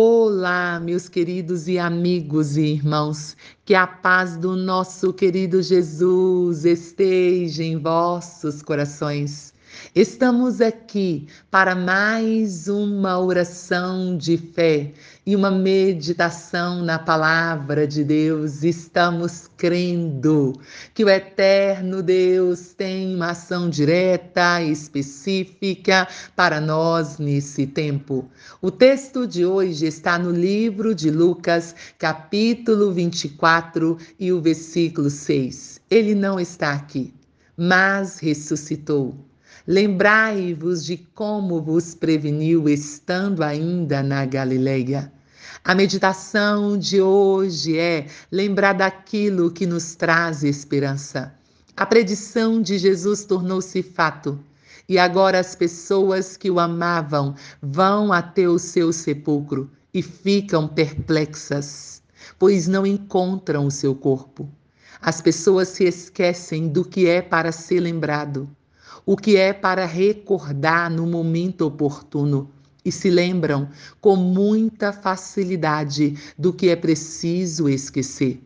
Olá, meus queridos e amigos e irmãos, que a paz do nosso querido Jesus esteja em vossos corações. Estamos aqui para mais uma oração de fé e uma meditação na palavra de Deus. Estamos crendo que o eterno Deus tem uma ação direta, específica para nós nesse tempo. O texto de hoje está no livro de Lucas, capítulo 24 e o versículo 6. Ele não está aqui, mas ressuscitou. Lembrai-vos de como vos preveniu estando ainda na Galileia. A meditação de hoje é lembrar daquilo que nos traz esperança. A predição de Jesus tornou-se fato. E agora as pessoas que o amavam vão até o seu sepulcro e ficam perplexas, pois não encontram o seu corpo. As pessoas se esquecem do que é para ser lembrado o que é para recordar no momento oportuno e se lembram com muita facilidade do que é preciso esquecer.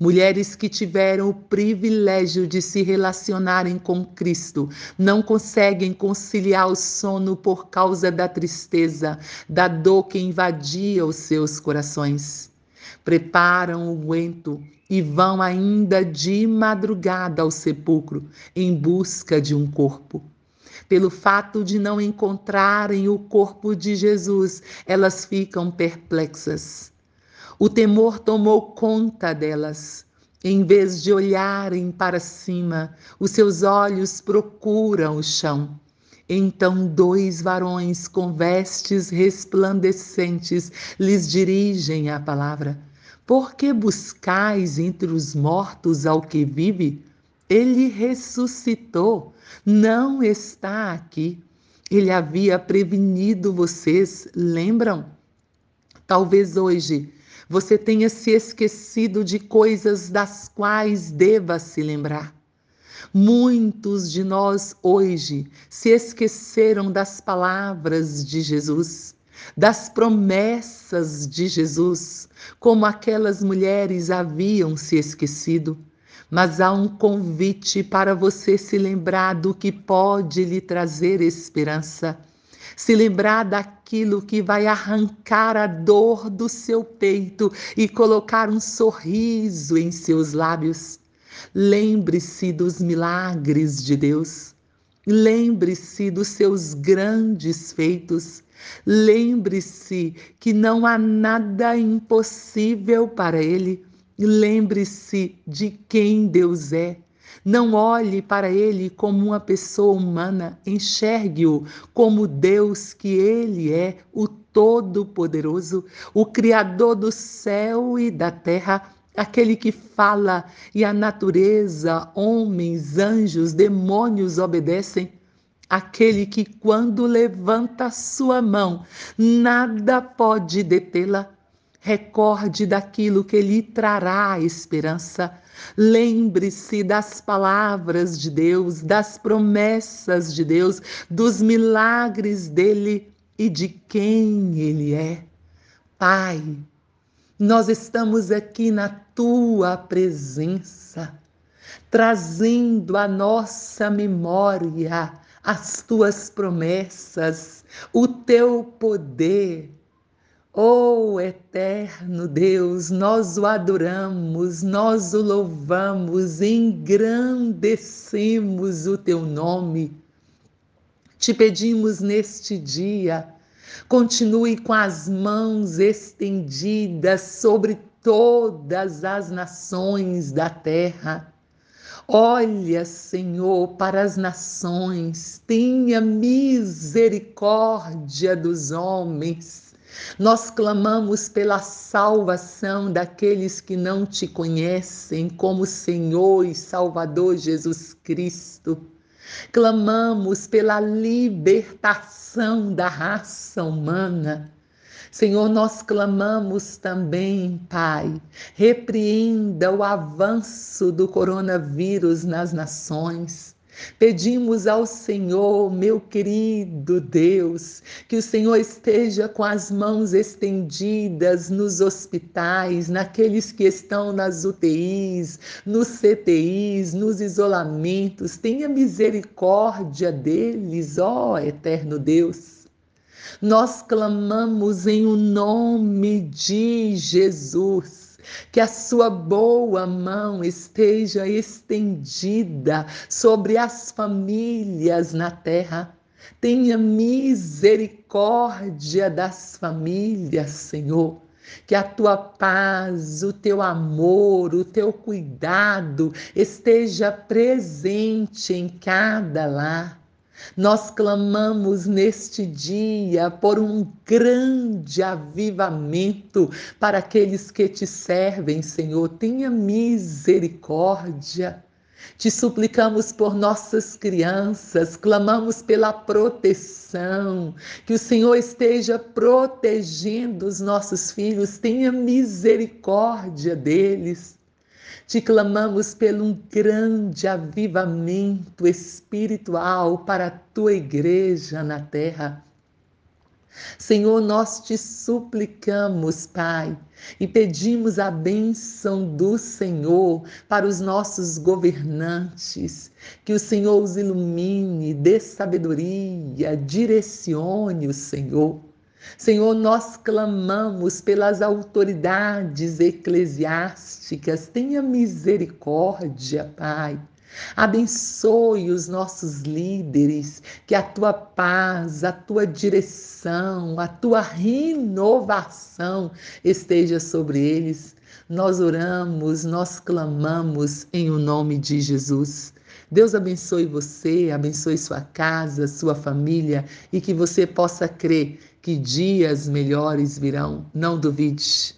Mulheres que tiveram o privilégio de se relacionarem com Cristo não conseguem conciliar o sono por causa da tristeza, da dor que invadia os seus corações. Preparam o guento e vão ainda de madrugada ao sepulcro em busca de um corpo. Pelo fato de não encontrarem o corpo de Jesus, elas ficam perplexas. O temor tomou conta delas. Em vez de olharem para cima, os seus olhos procuram o chão. Então, dois varões com vestes resplandecentes lhes dirigem a palavra. Por que buscais entre os mortos ao que vive? Ele ressuscitou, não está aqui. Ele havia prevenido vocês, lembram? Talvez hoje você tenha se esquecido de coisas das quais deva se lembrar. Muitos de nós hoje se esqueceram das palavras de Jesus das promessas de Jesus, como aquelas mulheres haviam se esquecido. Mas há um convite para você se lembrar do que pode lhe trazer esperança. Se lembrar daquilo que vai arrancar a dor do seu peito e colocar um sorriso em seus lábios. Lembre-se dos milagres de Deus. Lembre-se dos seus grandes feitos. Lembre-se que não há nada impossível para Ele. Lembre-se de quem Deus é. Não olhe para ele como uma pessoa humana, enxergue-o como Deus que ele é, o Todo-Poderoso, o Criador do céu e da terra, aquele que fala e a natureza, homens, anjos, demônios obedecem aquele que, quando levanta sua mão, nada pode detê-la. Recorde daquilo que lhe trará esperança. Lembre-se das palavras de Deus, das promessas de Deus, dos milagres dele e de quem ele é. Pai, nós estamos aqui na tua presença, trazendo a nossa memória as tuas promessas, o teu poder. Oh eterno Deus, nós o adoramos, nós o louvamos, engrandecemos o teu nome. Te pedimos neste dia, continue com as mãos estendidas sobre todas as nações da terra Olha, Senhor, para as nações, tenha misericórdia dos homens. Nós clamamos pela salvação daqueles que não te conhecem como Senhor e Salvador Jesus Cristo. Clamamos pela libertação da raça humana. Senhor, nós clamamos também, Pai, repreenda o avanço do coronavírus nas nações. Pedimos ao Senhor, meu querido Deus, que o Senhor esteja com as mãos estendidas nos hospitais, naqueles que estão nas UTIs, nos CTIs, nos isolamentos. Tenha misericórdia deles, ó eterno Deus. Nós clamamos em o nome de Jesus que a sua boa mão esteja estendida sobre as famílias na terra. Tenha misericórdia das famílias, Senhor. Que a tua paz, o teu amor, o teu cuidado esteja presente em cada lar nós clamamos neste dia por um grande avivamento para aqueles que te servem, Senhor. Tenha misericórdia. Te suplicamos por nossas crianças, clamamos pela proteção, que o Senhor esteja protegendo os nossos filhos, tenha misericórdia deles. Te clamamos pelo um grande avivamento espiritual para a tua igreja na terra. Senhor, nós te suplicamos, Pai, e pedimos a bênção do Senhor para os nossos governantes, que o Senhor os ilumine, dê sabedoria, direcione o Senhor. Senhor, nós clamamos pelas autoridades eclesiásticas, tenha misericórdia, Pai. Abençoe os nossos líderes, que a tua paz, a tua direção, a tua renovação esteja sobre eles. Nós oramos, nós clamamos em o nome de Jesus. Deus abençoe você, abençoe sua casa, sua família e que você possa crer que dias melhores virão. Não duvide.